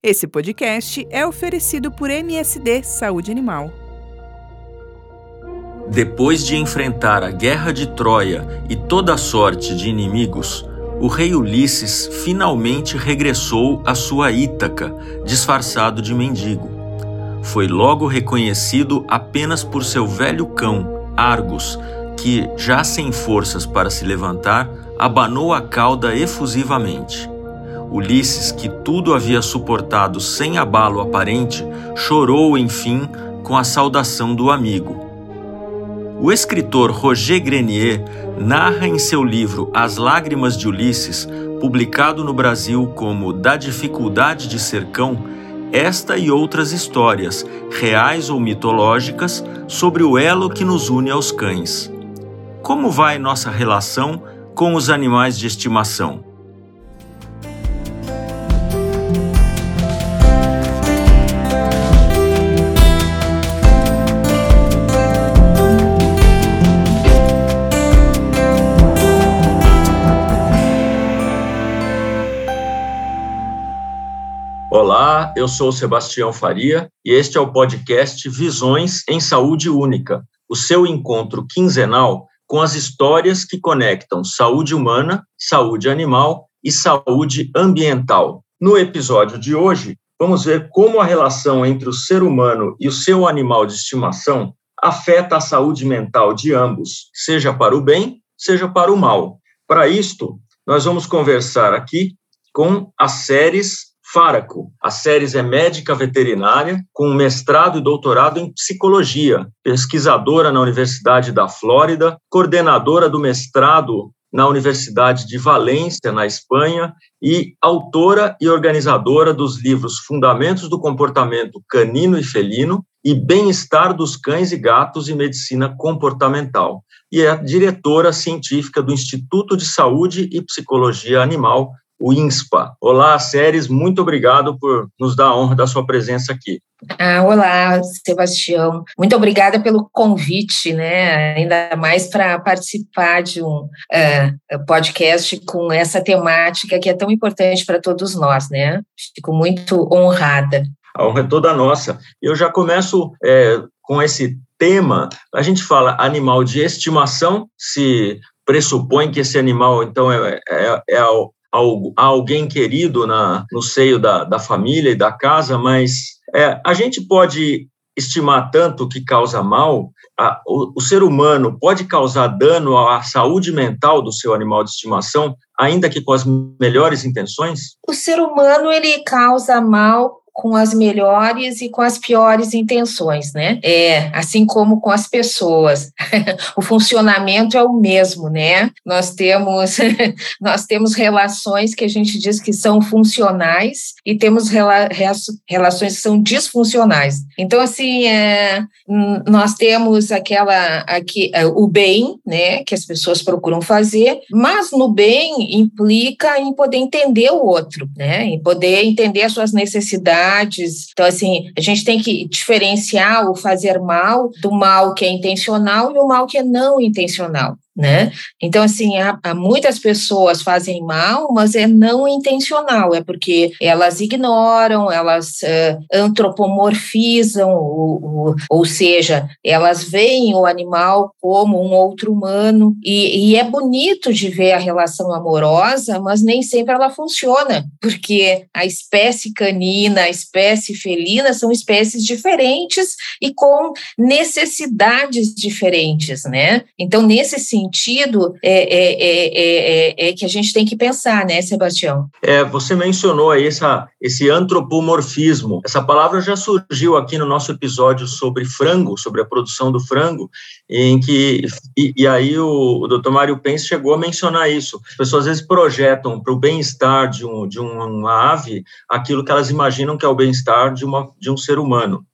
Esse podcast é oferecido por MSD Saúde Animal. Depois de enfrentar a guerra de Troia e toda sorte de inimigos, o rei Ulisses finalmente regressou à sua Ítaca, disfarçado de mendigo. Foi logo reconhecido apenas por seu velho cão, Argos, que, já sem forças para se levantar, abanou a cauda efusivamente. Ulisses, que tudo havia suportado sem abalo aparente, chorou, enfim, com a saudação do amigo. O escritor Roger Grenier narra em seu livro As Lágrimas de Ulisses, publicado no Brasil como Da Dificuldade de Ser Cão, esta e outras histórias, reais ou mitológicas, sobre o elo que nos une aos cães. Como vai nossa relação com os animais de estimação? Eu sou Sebastião Faria e este é o podcast Visões em Saúde Única, o seu encontro quinzenal com as histórias que conectam saúde humana, saúde animal e saúde ambiental. No episódio de hoje, vamos ver como a relação entre o ser humano e o seu animal de estimação afeta a saúde mental de ambos, seja para o bem, seja para o mal. Para isto, nós vamos conversar aqui com as séries Faraco. A Séries é médica veterinária com mestrado e doutorado em psicologia, pesquisadora na Universidade da Flórida, coordenadora do mestrado na Universidade de Valência, na Espanha, e autora e organizadora dos livros Fundamentos do Comportamento Canino e Felino e Bem-Estar dos Cães e Gatos e Medicina Comportamental. E é diretora científica do Instituto de Saúde e Psicologia Animal o INSPA. Olá, Séries, muito obrigado por nos dar a honra da sua presença aqui. Ah, olá, Sebastião. Muito obrigada pelo convite, né? Ainda mais para participar de um uh, podcast com essa temática que é tão importante para todos nós, né? Fico muito honrada. A honra é toda nossa. Eu já começo é, com esse tema. A gente fala animal de estimação, se pressupõe que esse animal, então, é, é, é a alguém querido na, no seio da, da família e da casa, mas é, a gente pode estimar tanto que causa mal, a, o, o, ser humano pode causar dano à saúde mental do seu animal de estimação, ainda que com as melhores intenções? O ser humano ele causa mal com as melhores e com as piores intenções, né? É, assim como com as pessoas. o funcionamento é o mesmo, né? Nós temos nós temos relações que a gente diz que são funcionais e temos rela, relações que são disfuncionais. Então assim, é, nós temos aquela aqui é, o bem, né, que as pessoas procuram fazer, mas no bem implica em poder entender o outro, né? Em poder entender as suas necessidades então, assim, a gente tem que diferenciar o fazer mal do mal que é intencional e o mal que é não intencional né? Então, assim, há, há, muitas pessoas fazem mal, mas é não intencional, é porque elas ignoram, elas antropomorfizam, ou, ou, seja, elas veem o animal como um outro humano, e, e é bonito de ver a relação amorosa, mas nem sempre ela funciona, porque a espécie canina, a espécie felina são espécies diferentes e com necessidades diferentes, né? Então, nesse sentido, sentido é, é, é, é, que a gente tem que pensar, né, Sebastião? É, você mencionou aí essa, esse antropomorfismo. Essa palavra já surgiu aqui no nosso episódio sobre frango, sobre a produção do frango, em que e, e aí o, o Dr. Mário Pence chegou a mencionar isso. As pessoas às vezes projetam para o bem-estar de, um, de uma ave aquilo que elas imaginam que é o bem-estar de, uma, de um ser humano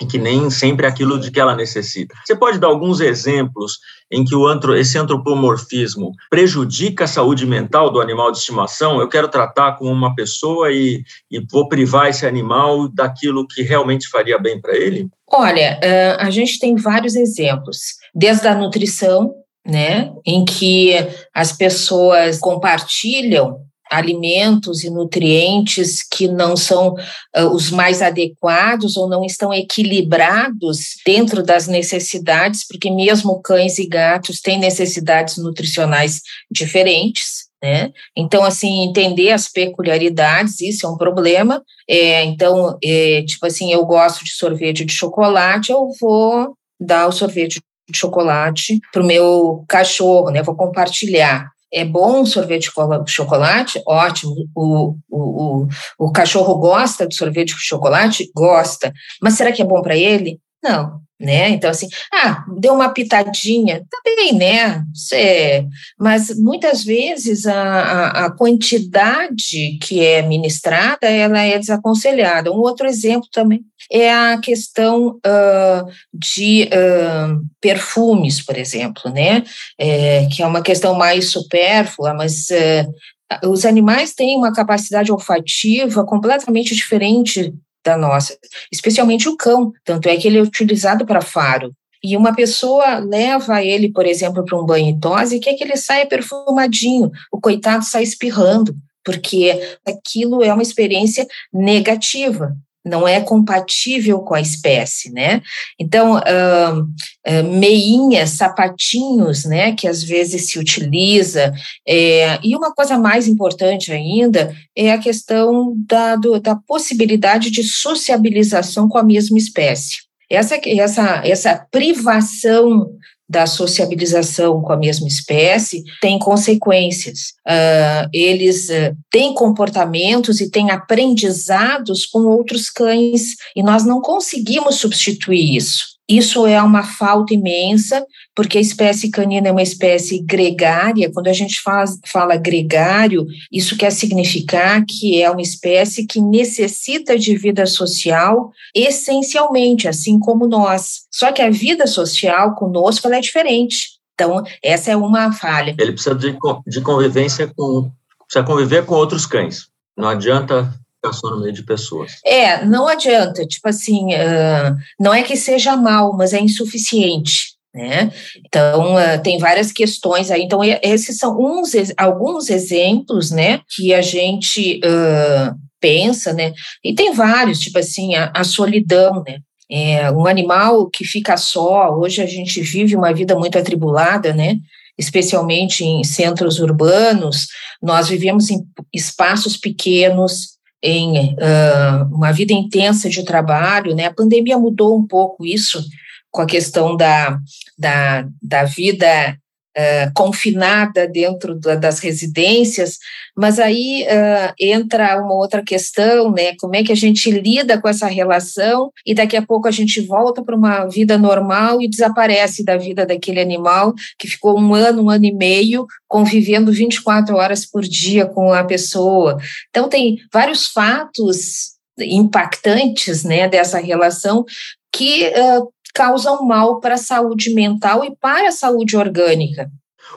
e que nem sempre é aquilo de que ela necessita. Você pode dar alguns exemplos em que o antro, esse antropomorfismo prejudica a saúde mental do animal de estimação? Eu quero tratar como uma pessoa e, e vou privar esse animal daquilo que realmente faria bem para ele? Olha, a gente tem vários exemplos, desde a nutrição, né, em que as pessoas compartilham alimentos e nutrientes que não são uh, os mais adequados ou não estão equilibrados dentro das necessidades, porque mesmo cães e gatos têm necessidades nutricionais diferentes. Né? Então, assim, entender as peculiaridades, isso é um problema. É, então, é, tipo assim, eu gosto de sorvete de chocolate, eu vou dar o sorvete de chocolate para o meu cachorro, né? Vou compartilhar. É bom sorvete de chocolate? Ótimo. O, o, o, o cachorro gosta de sorvete de chocolate? Gosta. Mas será que é bom para ele? Não né? Então, assim, ah, deu uma pitadinha, bem, né? Cê, mas muitas vezes a, a, a, quantidade que é ministrada, ela é desaconselhada. Um outro exemplo também é a questão uh, de uh, perfumes, por exemplo, né? É, que é uma questão mais supérflua, mas uh, os animais têm uma capacidade olfativa completamente diferente da nossa, especialmente o cão, tanto é que ele é utilizado para faro. E uma pessoa leva ele, por exemplo, para um banho e tosse e quer que ele saia perfumadinho, o coitado sai espirrando, porque aquilo é uma experiência negativa não é compatível com a espécie, né? Então, uh, uh, meinhas, sapatinhos, né, que às vezes se utiliza, é, e uma coisa mais importante ainda é a questão da, do, da possibilidade de sociabilização com a mesma espécie. Essa, essa, essa privação da sociabilização com a mesma espécie tem consequências. Uh, eles uh, têm comportamentos e têm aprendizados com outros cães, e nós não conseguimos substituir isso. Isso é uma falta imensa, porque a espécie canina é uma espécie gregária. Quando a gente faz, fala gregário, isso quer significar que é uma espécie que necessita de vida social essencialmente, assim como nós. Só que a vida social conosco é diferente. Então, essa é uma falha. Ele precisa de, de convivência com. precisa conviver com outros cães. Não adianta ficar no meio de pessoas. É, não adianta, tipo assim, uh, não é que seja mal, mas é insuficiente. Né? Então, uh, tem várias questões aí. Então, esses são uns, alguns exemplos né, que a gente uh, pensa, né? E tem vários, tipo assim, a, a solidão, né? É, um animal que fica só, hoje a gente vive uma vida muito atribulada, né? Especialmente em centros urbanos, nós vivemos em espaços pequenos, em uh, uma vida intensa de trabalho, né? A pandemia mudou um pouco isso com a questão da, da, da vida uh, confinada dentro da, das residências, mas aí uh, entra uma outra questão, né? Como é que a gente lida com essa relação e daqui a pouco a gente volta para uma vida normal e desaparece da vida daquele animal que ficou um ano, um ano e meio convivendo 24 horas por dia com a pessoa. Então tem vários fatos impactantes, né, dessa relação que uh, causam mal para a saúde mental e para a saúde orgânica.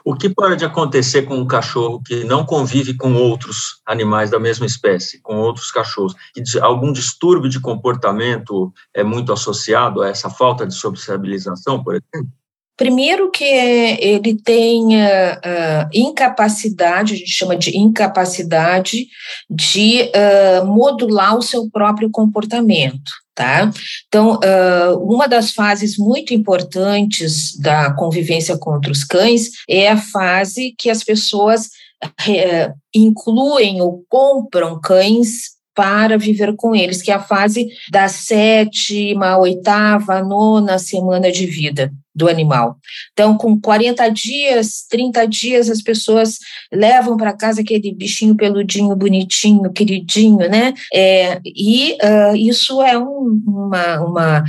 O que pode acontecer com um cachorro que não convive com outros animais da mesma espécie, com outros cachorros? Algum distúrbio de comportamento é muito associado a essa falta de sociabilização, por exemplo? Primeiro que ele tem uh, incapacidade, a gente chama de incapacidade de uh, modular o seu próprio comportamento. Tá? Então, uh, uma das fases muito importantes da convivência contra os cães é a fase que as pessoas uh, incluem ou compram cães para viver com eles, que é a fase da sétima, oitava, nona semana de vida do animal. Então, com 40 dias, 30 dias, as pessoas levam para casa aquele bichinho peludinho, bonitinho, queridinho, né? É, e uh, isso é um, uma, uma,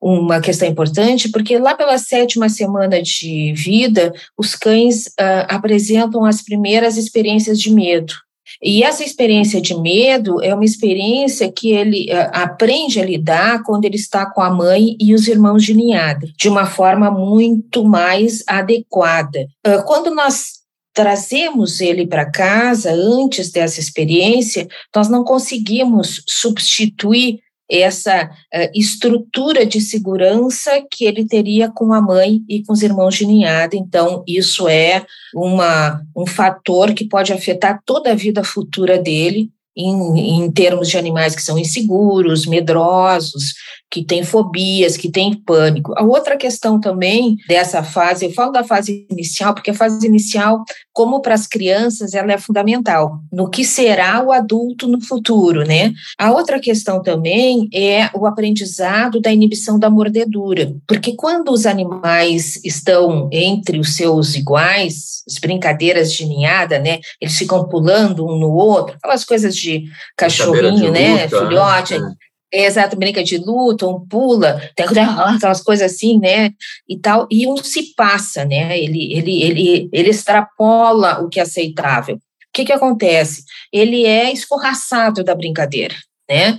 uma questão importante, porque lá pela sétima semana de vida, os cães uh, apresentam as primeiras experiências de medo. E essa experiência de medo é uma experiência que ele uh, aprende a lidar quando ele está com a mãe e os irmãos de ninhada, de uma forma muito mais adequada. Uh, quando nós trazemos ele para casa antes dessa experiência, nós não conseguimos substituir essa uh, estrutura de segurança que ele teria com a mãe e com os irmãos de ninhada. Então, isso é uma, um fator que pode afetar toda a vida futura dele, em, em termos de animais que são inseguros, medrosos, que têm fobias, que têm pânico. A outra questão também dessa fase, eu falo da fase inicial, porque a fase inicial, como para as crianças, ela é fundamental no que será o adulto no futuro, né? A outra questão também é o aprendizado da inibição da mordedura, porque quando os animais estão entre os seus iguais, as brincadeiras de ninhada, né? Eles ficam pulando um no outro, aquelas coisas de cachorrinho, de né? Luta, Filhote. Né? Exato, brinca de luta, um pula, tem aquelas coisas assim, né, e tal, e um se passa, né, ele, ele, ele, ele extrapola o que é aceitável. O que que acontece? Ele é escorraçado da brincadeira, né,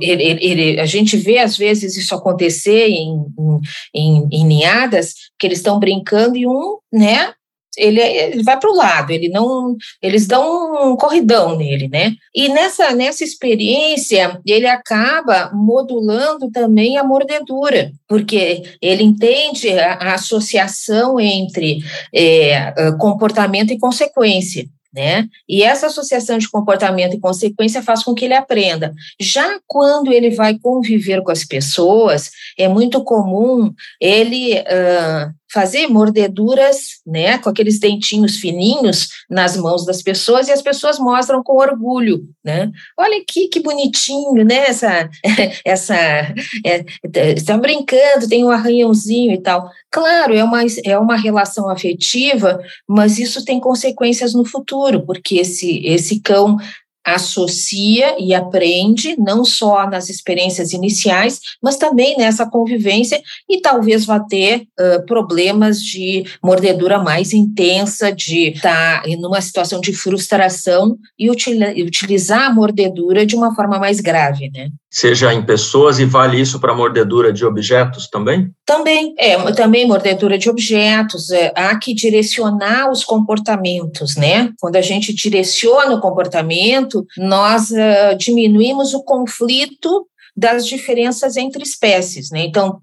ele, ele, a gente vê, às vezes, isso acontecer em, em, em ninhadas, que eles estão brincando e um, né, ele, ele vai para o lado, ele não, eles dão um corridão nele, né? E nessa, nessa experiência, ele acaba modulando também a mordedura, porque ele entende a, a associação entre é, comportamento e consequência. Né? E essa associação de comportamento e consequência faz com que ele aprenda. Já quando ele vai conviver com as pessoas, é muito comum ele uh, fazer mordeduras, né, com aqueles dentinhos fininhos nas mãos das pessoas e as pessoas mostram com orgulho, né? Olha aqui que bonitinho, né? Essa, essa, é, estão brincando, tem um arranhãozinho e tal. Claro, é uma, é uma relação afetiva, mas isso tem consequências no futuro, porque esse, esse cão associa e aprende, não só nas experiências iniciais, mas também nessa convivência, e talvez vá ter uh, problemas de mordedura mais intensa, de estar tá numa situação de frustração e utilizar a mordedura de uma forma mais grave, né? Seja em pessoas e vale isso para mordedura de objetos também? Também, é, também mordedura de objetos, é, há que direcionar os comportamentos, né? Quando a gente direciona o comportamento, nós uh, diminuímos o conflito das diferenças entre espécies, né? Então,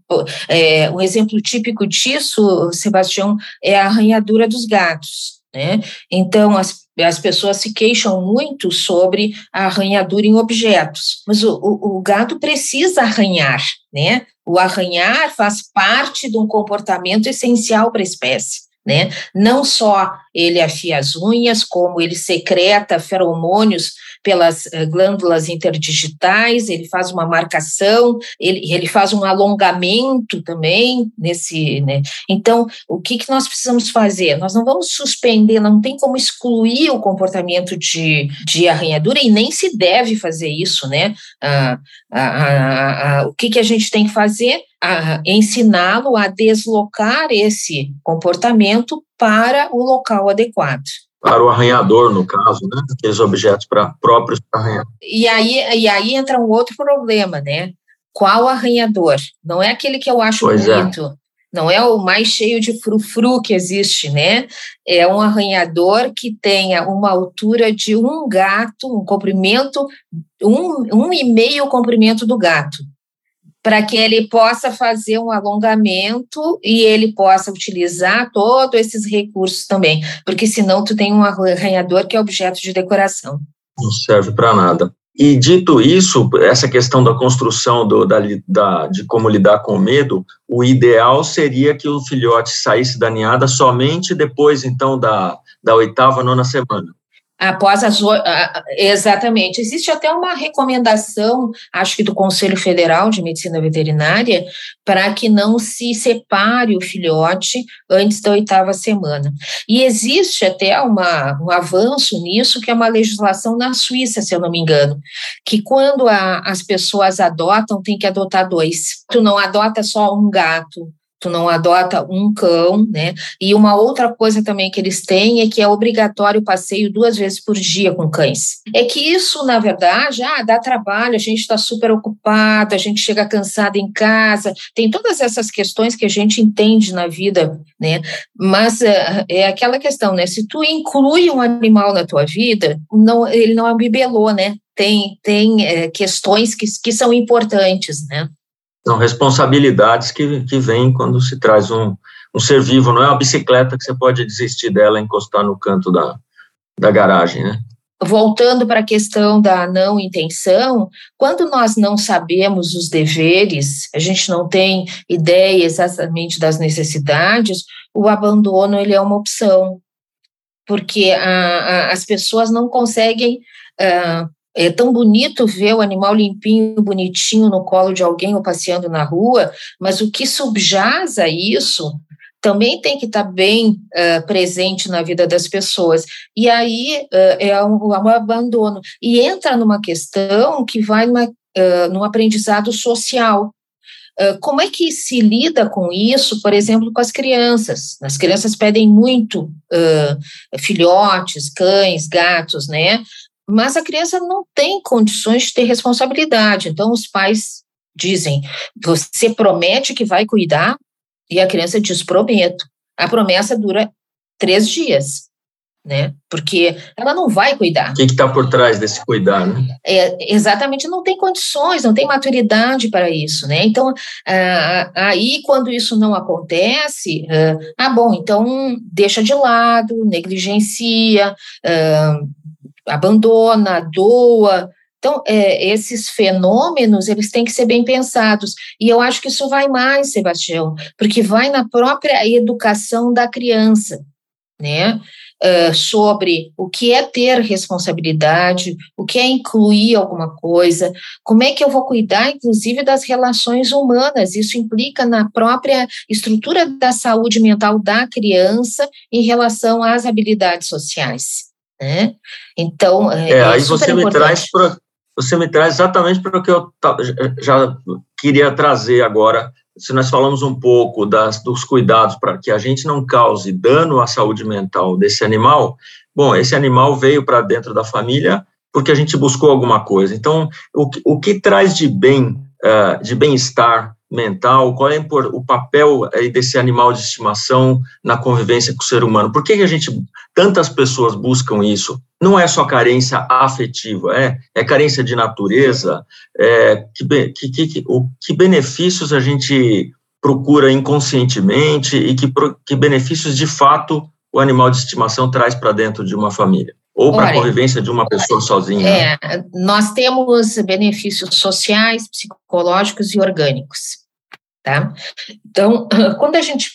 é, um exemplo típico disso, Sebastião, é a arranhadura dos gatos, né? Então, as as pessoas se queixam muito sobre a arranhadura em objetos, mas o, o, o gato precisa arranhar, né? O arranhar faz parte de um comportamento essencial para a espécie. Né? Não só ele afia as unhas, como ele secreta feromônios pelas eh, glândulas interdigitais, ele faz uma marcação, ele, ele faz um alongamento também nesse, né? Então, o que, que nós precisamos fazer? Nós não vamos suspender, não tem como excluir o comportamento de, de arranhadura e nem se deve fazer isso, né? Ah, ah, ah, o que, que a gente tem que fazer? ensiná-lo a deslocar esse comportamento para o local adequado para o arranhador, no caso, né? Aqueles objetos para próprios para arranhar. E aí, e aí entra um outro problema, né? Qual arranhador? Não é aquele que eu acho pois é. bonito. É. Não é o mais cheio de frufru que existe, né? É um arranhador que tenha uma altura de um gato, um comprimento, um, um e meio comprimento do gato para que ele possa fazer um alongamento e ele possa utilizar todos esses recursos também, porque senão tu tem um arranhador que é objeto de decoração. Não serve para nada. E dito isso, essa questão da construção do, da, da, de como lidar com o medo, o ideal seria que o filhote saísse da ninhada somente depois, então, da, da oitava, nona semana. Após as. Exatamente. Existe até uma recomendação, acho que do Conselho Federal de Medicina Veterinária, para que não se separe o filhote antes da oitava semana. E existe até uma, um avanço nisso, que é uma legislação na Suíça, se eu não me engano, que quando a, as pessoas adotam, tem que adotar dois. Tu não adota só um gato, tu não adota um cão, né? E uma outra coisa também que eles têm é que é obrigatório o passeio duas vezes por dia com cães. É que isso, na verdade, ah, dá trabalho, a gente está super ocupado, a gente chega cansado em casa, tem todas essas questões que a gente entende na vida, né? Mas é, é aquela questão, né? Se tu inclui um animal na tua vida, não, ele não é um bibelô, né? Tem, tem é, questões que, que são importantes, né? São responsabilidades que, que vêm quando se traz um, um ser vivo, não é uma bicicleta que você pode desistir dela e encostar no canto da, da garagem, né? Voltando para a questão da não intenção, quando nós não sabemos os deveres, a gente não tem ideia exatamente das necessidades, o abandono ele é uma opção, porque a, a, as pessoas não conseguem uh, é tão bonito ver o animal limpinho, bonitinho no colo de alguém ou passeando na rua, mas o que subjaz a isso também tem que estar bem uh, presente na vida das pessoas. E aí uh, é, um, é um, abandono. E entra numa questão que vai numa, uh, num aprendizado social. como é que se lida com isso, por exemplo, com as crianças? As crianças pedem muito filhotes, cães, gatos, né? Mas a criança não tem condições de ter responsabilidade. Então, os pais dizem: você promete que vai cuidar, e a criança diz: prometo. A promessa dura três dias. Né? Porque ela não vai cuidar. O que está por trás desse cuidar, né? É, exatamente, não tem condições, não tem maturidade para isso, né? Então, ah, aí quando isso não acontece, ah, ah, bom, então deixa de lado, negligencia, ah, abandona, doa. Então, é, esses fenômenos, eles têm que ser bem pensados. E eu acho que isso vai mais, Sebastião, porque vai na própria educação da criança, né? Uh, sobre o que é ter responsabilidade, o que é incluir alguma coisa, como é que eu vou cuidar, inclusive, das relações humanas. Isso implica na própria estrutura da saúde mental da criança em relação às habilidades sociais. Né? Então, é, é aí você me traz pra, você me traz exatamente para o que eu já queria trazer agora. Se nós falamos um pouco das, dos cuidados para que a gente não cause dano à saúde mental desse animal, bom, esse animal veio para dentro da família porque a gente buscou alguma coisa. Então, o, o que traz de bem, uh, de bem-estar mental, qual é o papel desse animal de estimação na convivência com o ser humano? Por que a gente, tantas pessoas buscam isso? Não é só carência afetiva, é, é carência de natureza, é, que, que, que, o, que benefícios a gente procura inconscientemente e que, que benefícios de fato o animal de estimação traz para dentro de uma família? Ou para a convivência de uma pessoa sozinha? É, nós temos benefícios sociais, psicológicos e orgânicos. Tá? Então, quando a gente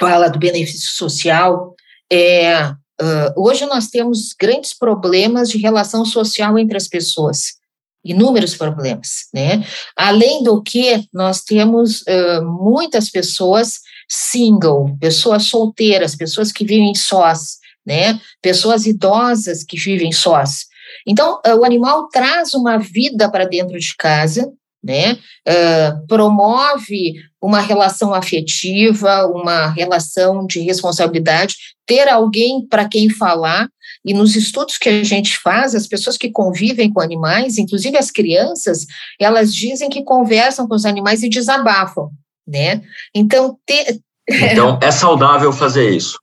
fala do benefício social, é, uh, hoje nós temos grandes problemas de relação social entre as pessoas, inúmeros problemas, né? Além do que, nós temos uh, muitas pessoas single, pessoas solteiras, pessoas que vivem sós, né? Pessoas idosas que vivem sós. Então, uh, o animal traz uma vida para dentro de casa, né? Uh, promove uma relação afetiva, uma relação de responsabilidade, ter alguém para quem falar. E nos estudos que a gente faz, as pessoas que convivem com animais, inclusive as crianças, elas dizem que conversam com os animais e desabafam, né? Então, ter... então é saudável fazer isso.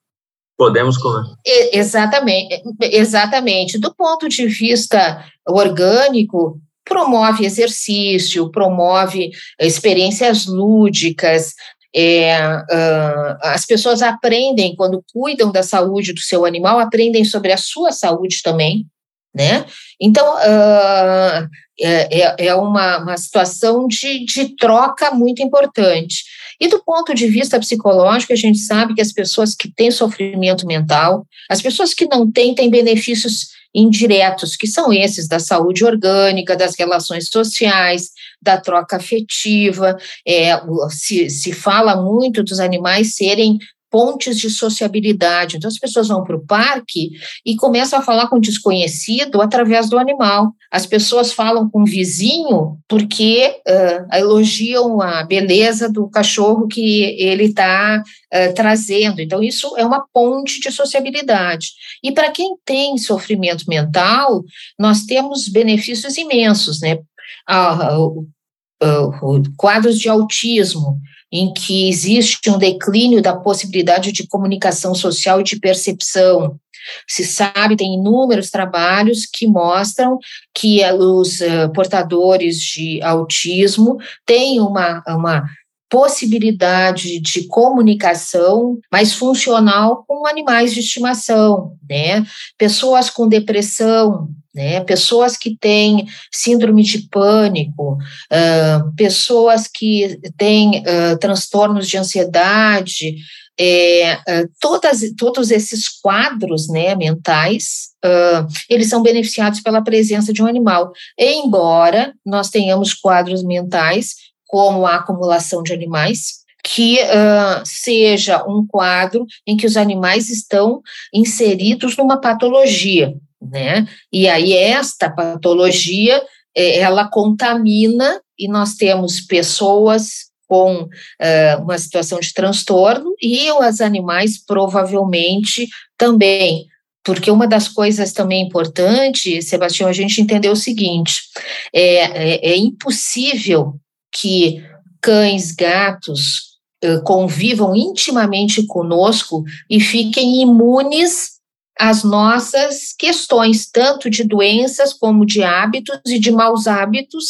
Podemos conversar. Exatamente, exatamente. Do ponto de vista orgânico, promove exercício, promove experiências lúdicas, é, uh, as pessoas aprendem, quando cuidam da saúde do seu animal, aprendem sobre a sua saúde também, né? Então, uh, é, é uma, uma situação de, de troca muito importante. E do ponto de vista psicológico, a gente sabe que as pessoas que têm sofrimento mental, as pessoas que não têm, têm benefícios indiretos, que são esses da saúde orgânica, das relações sociais, da troca afetiva. É, se, se fala muito dos animais serem pontes de sociabilidade. Então, as pessoas vão para o parque e começam a falar com o desconhecido através do animal. As pessoas falam com o vizinho porque uh, elogiam a beleza do cachorro que ele está uh, trazendo. Então, isso é uma ponte de sociabilidade. E para quem tem sofrimento mental, nós temos benefícios imensos, né? Uh, quadros de autismo, em que existe um declínio da possibilidade de comunicação social e de percepção. Se sabe, tem inúmeros trabalhos que mostram que os uh, portadores de autismo têm uma, uma possibilidade de comunicação mais funcional com animais de estimação, né? Pessoas com depressão, né? Pessoas que têm síndrome de pânico, uh, pessoas que têm uh, transtornos de ansiedade, é, uh, todas, todos esses quadros né, mentais, eles são beneficiados pela presença de um animal, embora nós tenhamos quadros mentais como a acumulação de animais, que uh, seja um quadro em que os animais estão inseridos numa patologia, né? E aí esta patologia, eh, ela contamina e nós temos pessoas com uh, uma situação de transtorno e os animais provavelmente também, porque uma das coisas também importantes, Sebastião, a gente entendeu o seguinte: é, é, é impossível que cães, gatos uh, convivam intimamente conosco e fiquem imunes às nossas questões, tanto de doenças como de hábitos e de maus hábitos.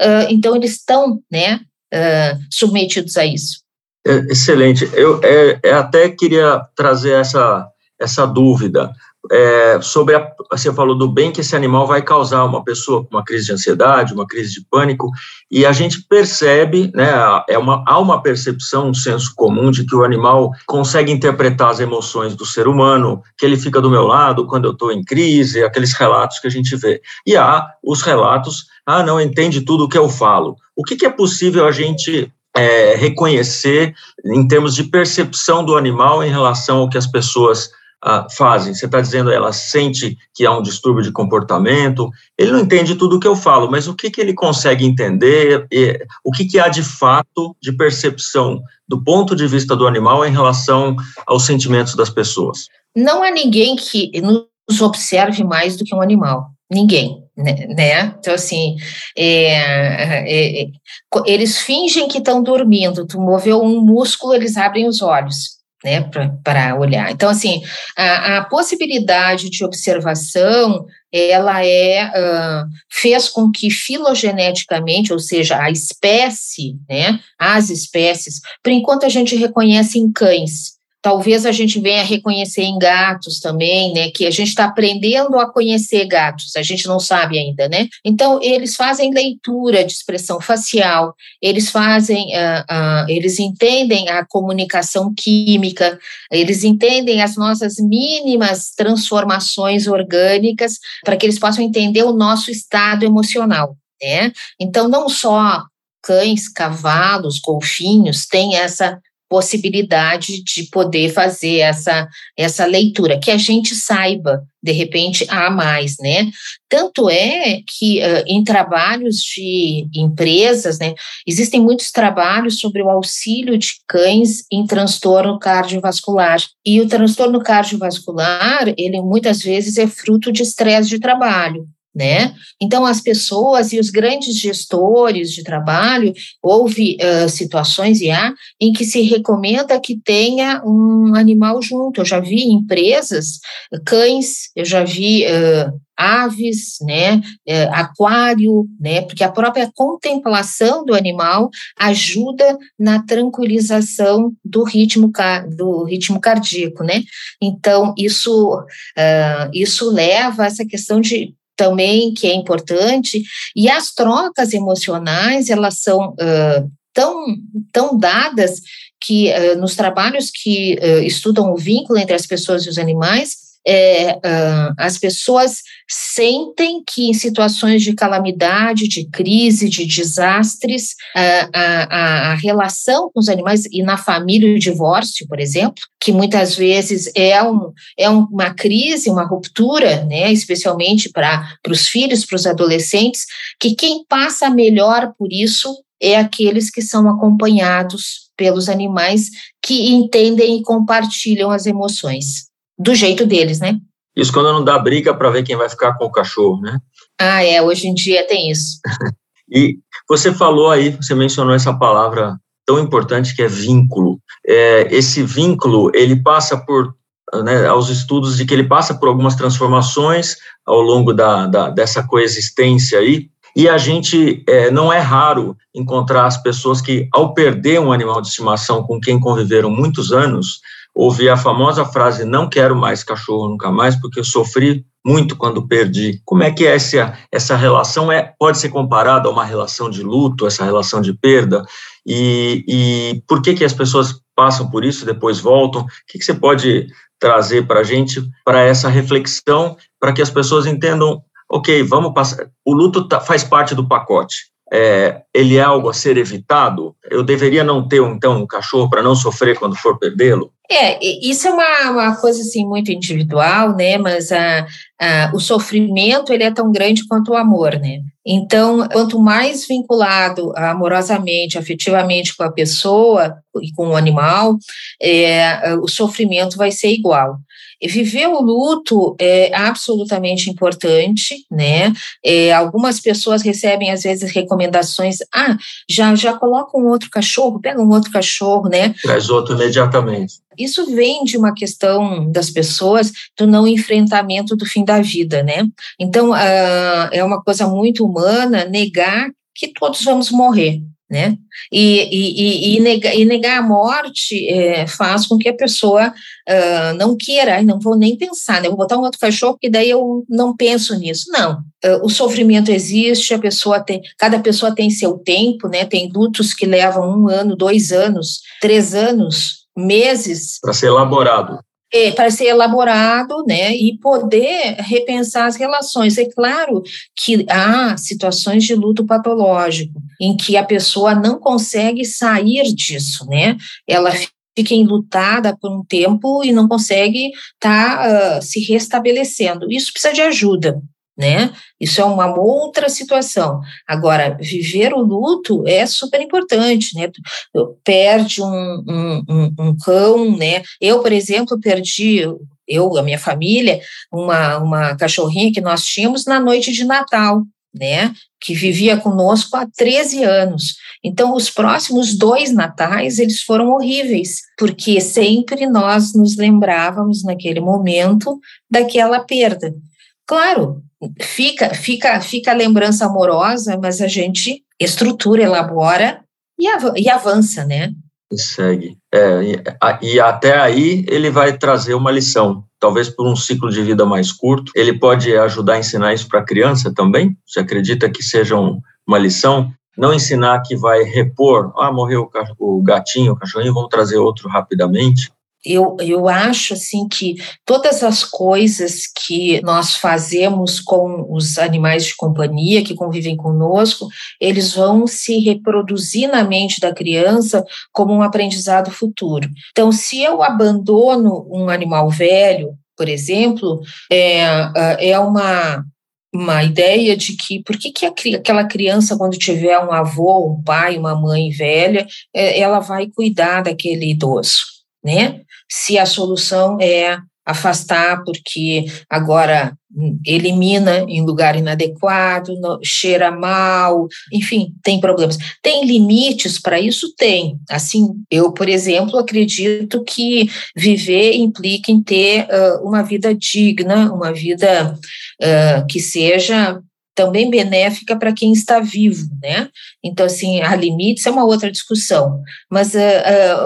Uh, então, eles estão né, uh, submetidos a isso. É, excelente. Eu é, é, até queria trazer essa, essa dúvida é, sobre a, você falou do bem que esse animal vai causar uma pessoa com uma crise de ansiedade, uma crise de pânico, e a gente percebe, né, é uma, há uma percepção, um senso comum de que o animal consegue interpretar as emoções do ser humano, que ele fica do meu lado quando eu estou em crise, aqueles relatos que a gente vê. E há os relatos, ah, não entende tudo o que eu falo. O que, que é possível a gente é, reconhecer em termos de percepção do animal em relação ao que as pessoas ah, fazem. Você está dizendo ela sente que há um distúrbio de comportamento, ele não entende tudo o que eu falo, mas o que, que ele consegue entender, e, o que, que há de fato de percepção do ponto de vista do animal em relação aos sentimentos das pessoas? Não há ninguém que nos observe mais do que um animal. Ninguém, né? né? Então, assim, é, é, é, eles fingem que estão dormindo. Tu moveu um músculo, eles abrem os olhos né, para olhar. Então, assim, a, a, possibilidade de observação, ela é, uh, fez com que filogeneticamente, ou seja, a espécie, né, as espécies, por enquanto a gente reconhece em cães, Talvez a gente venha reconhecer em gatos também, né? Que a gente está aprendendo a conhecer gatos, a gente não sabe ainda, né? Então, eles fazem leitura de expressão facial, eles fazem, uh, uh, eles entendem a comunicação química, eles entendem as nossas mínimas transformações orgânicas para que eles possam entender o nosso estado emocional, né? Então, não só cães, cavalos, golfinhos têm essa possibilidade de poder fazer essa, essa leitura, que a gente saiba, de repente, há mais, né? Tanto é que uh, em trabalhos de empresas, né, existem muitos trabalhos sobre o auxílio de cães em transtorno cardiovascular. E o transtorno cardiovascular, ele muitas vezes é fruto de estresse de trabalho né? Então, as pessoas e os grandes gestores de trabalho, houve uh, situações e há em que se recomenda que tenha um animal junto. Eu já vi empresas, cães, eu já vi uh, aves, né, uh, aquário, né, porque a própria contemplação do animal ajuda na tranquilização do ritmo, do ritmo cardíaco, né? Então, isso, isso leva a essa questão de também que é importante, e as trocas emocionais, elas são uh, tão, tão dadas que uh, nos trabalhos que uh, estudam o vínculo entre as pessoas e os animais, é, uh, as pessoas sentem que em situações de calamidade, de crise, de desastres, uh, a, a, relação com os animais e na família o divórcio, por exemplo, que muitas vezes é, um, é uma crise, uma ruptura, né, especialmente para os filhos, para os adolescentes, que quem passa melhor por isso é aqueles que são acompanhados pelos animais que entendem e compartilham as emoções do jeito deles, né? Isso quando não dá briga para ver quem vai ficar com o cachorro, né? Ah, é, hoje em dia tem isso. e você falou aí, você mencionou essa palavra tão importante que é vínculo. É, esse vínculo, ele passa por, né, aos estudos de que ele passa por algumas transformações ao longo da, da dessa coexistência aí, e a gente é, não é raro encontrar as pessoas que, ao perder um animal de estimação com quem conviveram muitos anos, ouvir a famosa frase: Não quero mais cachorro nunca mais, porque eu sofri muito quando perdi. Como é que é essa, essa relação é, pode ser comparada a uma relação de luto, essa relação de perda? E, e por que, que as pessoas passam por isso e depois voltam? O que, que você pode trazer para a gente, para essa reflexão, para que as pessoas entendam ok, vamos passar. O luto tá, faz parte do pacote. É, ele é algo a ser evitado? Eu deveria não ter, então, um cachorro para não sofrer quando for perdê-lo? É, isso é uma, uma coisa, assim, muito individual, né, mas a, a, o sofrimento, ele é tão grande quanto o amor, né, então, quanto mais vinculado amorosamente, afetivamente com a pessoa e com o animal, é, o sofrimento vai ser igual. Viver o luto é absolutamente importante, né? É, algumas pessoas recebem, às vezes, recomendações, ah, já, já coloca um outro cachorro, pega um outro cachorro, né? Traz outro imediatamente. Isso vem de uma questão das pessoas do não enfrentamento do fim da vida, né? Então, uh, é uma coisa muito humana negar que todos vamos morrer, né? E, e, e, negar, e negar a morte é, faz com que a pessoa uh, não queira, não vou nem pensar, né? vou botar um outro cachorro, porque daí eu não penso nisso. Não, uh, o sofrimento existe, a pessoa tem, cada pessoa tem seu tempo, né? Tem lutos que levam um ano, dois anos, três anos, meses. Para ser elaborado é, para ser elaborado, né, e poder repensar as relações. É claro que há situações de luto patológico em que a pessoa não consegue sair disso, né? Ela fica enlutada por um tempo e não consegue estar tá, uh, se restabelecendo. Isso precisa de ajuda, né? Isso é uma outra situação. Agora, viver o luto é super importante, né? Perde um, um, um, um cão, né? Eu, por exemplo, perdi eu, a minha família, uma, uma cachorrinha que nós tínhamos na noite de Natal, né? Que vivia conosco há 13 anos. Então, os próximos dois natais, eles foram horríveis, porque sempre nós nos lembrávamos naquele momento daquela perda. Claro, fica, fica, fica a lembrança amorosa, mas a gente estrutura, elabora e, av e avança, né? E segue. É, e, e até aí ele vai trazer uma lição. Talvez por um ciclo de vida mais curto. Ele pode ajudar a ensinar isso para a criança também? Você acredita que seja um, uma lição? Não ensinar que vai repor, ah, morreu o gatinho, o cachorrinho, vamos trazer outro rapidamente eu, eu acho assim que todas as coisas que nós fazemos com os animais de companhia que convivem conosco, eles vão se reproduzir na mente da criança como um aprendizado futuro. Então, se eu abandono um animal velho, por exemplo, é, é uma uma ideia de que por que, que aquela criança, quando tiver um avô, um pai, uma mãe velha, é, ela vai cuidar daquele idoso, né? Se a solução é afastar, porque agora elimina em lugar inadequado, cheira mal, enfim, tem problemas. Tem limites para isso? Tem. Assim, eu, por exemplo, acredito que viver implica em ter uh, uma vida digna, uma vida uh, que seja também benéfica para quem está vivo, né? Então, assim, há limites, é uma outra discussão. Mas, uh,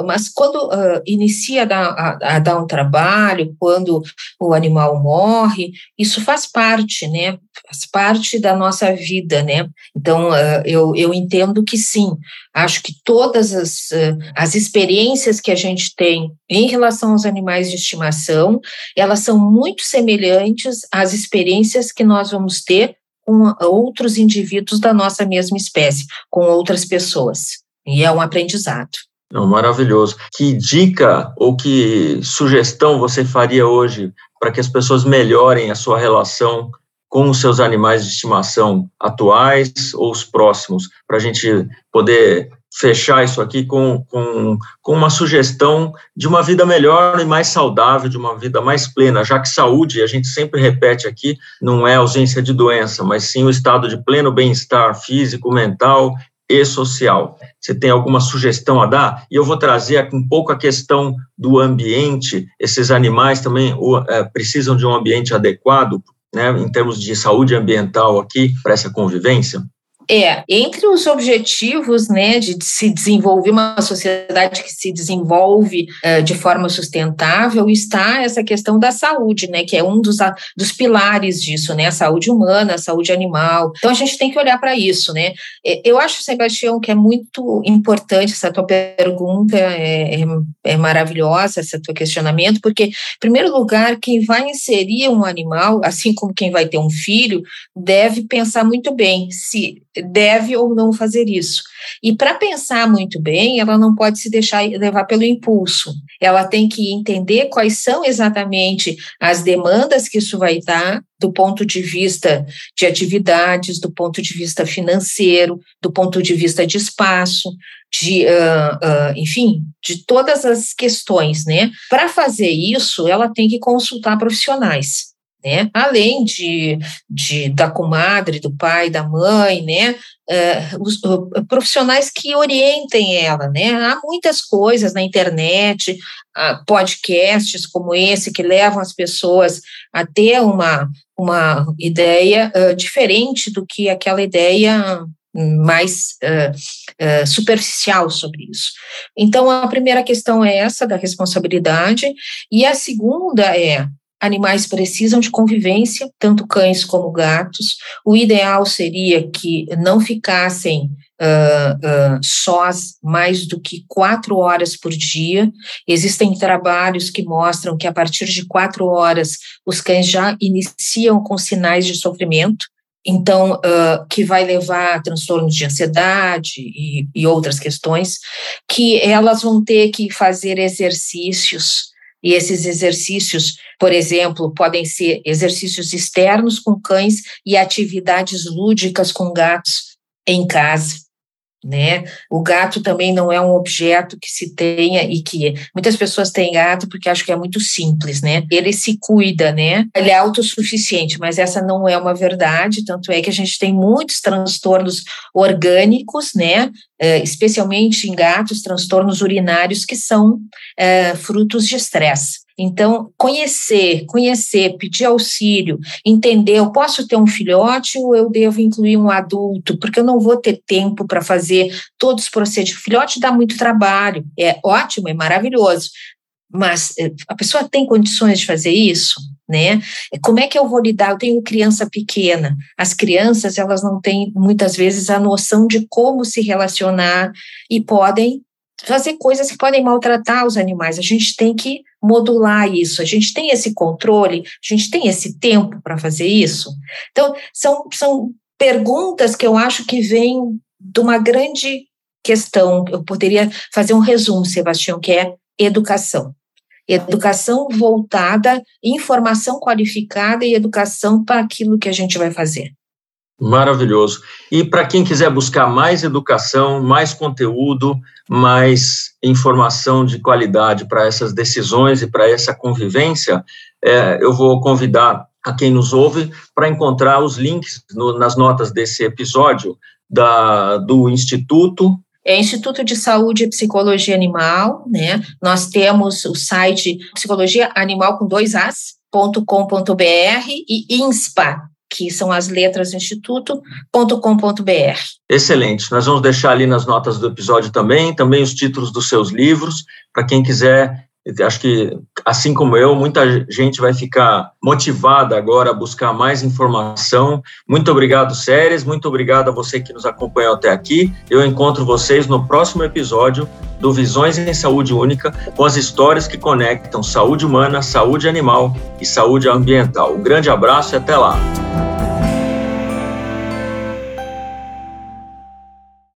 uh, mas quando uh, inicia a dar, a, dar um trabalho, quando o animal morre, isso faz parte, né? Faz parte da nossa vida, né? Então, eu, eu entendo que sim. Acho que todas as, as experiências que a gente tem em relação aos animais de estimação, elas são muito semelhantes às experiências que nós vamos ter com outros indivíduos da nossa mesma espécie, com outras pessoas. E é um aprendizado. Não, maravilhoso. Que dica ou que sugestão você faria hoje para que as pessoas melhorem a sua relação com os seus animais de estimação atuais ou os próximos, para a gente poder fechar isso aqui com, com, com uma sugestão de uma vida melhor e mais saudável, de uma vida mais plena, já que saúde, a gente sempre repete aqui, não é ausência de doença, mas sim o estado de pleno bem-estar físico, mental e social. Você tem alguma sugestão a dar? E eu vou trazer um pouco a questão do ambiente. Esses animais também é, precisam de um ambiente adequado, né, em termos de saúde ambiental aqui, para essa convivência? É, entre os objetivos, né, de se desenvolver uma sociedade que se desenvolve uh, de forma sustentável, está essa questão da saúde, né, que é um dos, dos pilares disso, né, a saúde humana, a saúde animal. Então, a gente tem que olhar para isso, né. Eu acho, Sebastião, que é muito importante essa tua pergunta, é, é, é maravilhosa esse teu questionamento, porque, em primeiro lugar, quem vai inserir um animal, assim como quem vai ter um filho, deve pensar muito bem se deve ou não fazer isso. E para pensar muito bem, ela não pode se deixar levar pelo impulso. Ela tem que entender quais são exatamente as demandas que isso vai dar do ponto de vista de atividades, do ponto de vista financeiro, do ponto de vista de espaço, de, uh, uh, enfim, de todas as questões, né? Para fazer isso, ela tem que consultar profissionais né? Além de, de da comadre, do pai, da mãe, né? Uh, os uh, profissionais que orientem ela, né? Há muitas coisas na internet, uh, podcasts como esse que levam as pessoas a ter uma, uma ideia diferente do que aquela ideia mais uh, uh, superficial sobre isso. Então, a primeira questão é essa da responsabilidade, e a segunda é Animais precisam de convivência, tanto cães como gatos. O ideal seria que não ficassem uh, uh, sós mais do que quatro horas por dia. Existem trabalhos que mostram que a partir de quatro horas os cães já iniciam com sinais de sofrimento. Então, uh, que vai levar a transtornos de ansiedade e, e outras questões, que elas vão ter que fazer exercícios e esses exercícios, por exemplo, podem ser exercícios externos com cães e atividades lúdicas com gatos em casa né? O gato também não é um objeto que se tenha e que muitas pessoas têm gato porque acham que é muito simples, né? Ele se cuida, né? Ele é autossuficiente, mas essa não é uma verdade, tanto é que a gente tem muitos transtornos orgânicos, né? Uh, especialmente em gatos, transtornos urinários que são uh, frutos de estresse. Então, conhecer, conhecer, pedir auxílio, entender, eu posso ter um filhote ou eu devo incluir um adulto, porque eu não vou ter tempo para fazer todos os procedimentos. Filhote dá muito trabalho, é ótimo, é maravilhoso, mas eh, a pessoa tem condições de fazer isso? Né? Como é que eu vou lidar? Eu tenho criança pequena. As crianças, elas não têm muitas vezes a noção de como se relacionar e podem fazer coisas que podem maltratar os animais. A gente tem que modular isso, a gente tem esse controle, a gente tem esse tempo para fazer isso. Então, são, são perguntas que eu acho que vêm de uma grande questão. Eu poderia fazer um resumo, Sebastião, que é educação. Educação voltada, informação qualificada e educação para aquilo que a gente vai fazer. Maravilhoso. E para quem quiser buscar mais educação, mais conteúdo, mais informação de qualidade para essas decisões e para essa convivência, é, eu vou convidar a quem nos ouve para encontrar os links no, nas notas desse episódio da, do Instituto. É Instituto de Saúde e Psicologia Animal, né? Nós temos o site psicologia animal com dois as, e INSPA, que são as letras instituto.com.br. Excelente. Nós vamos deixar ali nas notas do episódio também, também os títulos dos seus livros, para quem quiser acho que, assim como eu, muita gente vai ficar motivada agora a buscar mais informação. Muito obrigado, Séries. Muito obrigado a você que nos acompanhou até aqui. Eu encontro vocês no próximo episódio do Visões em Saúde Única, com as histórias que conectam saúde humana, saúde animal e saúde ambiental. Um grande abraço e até lá.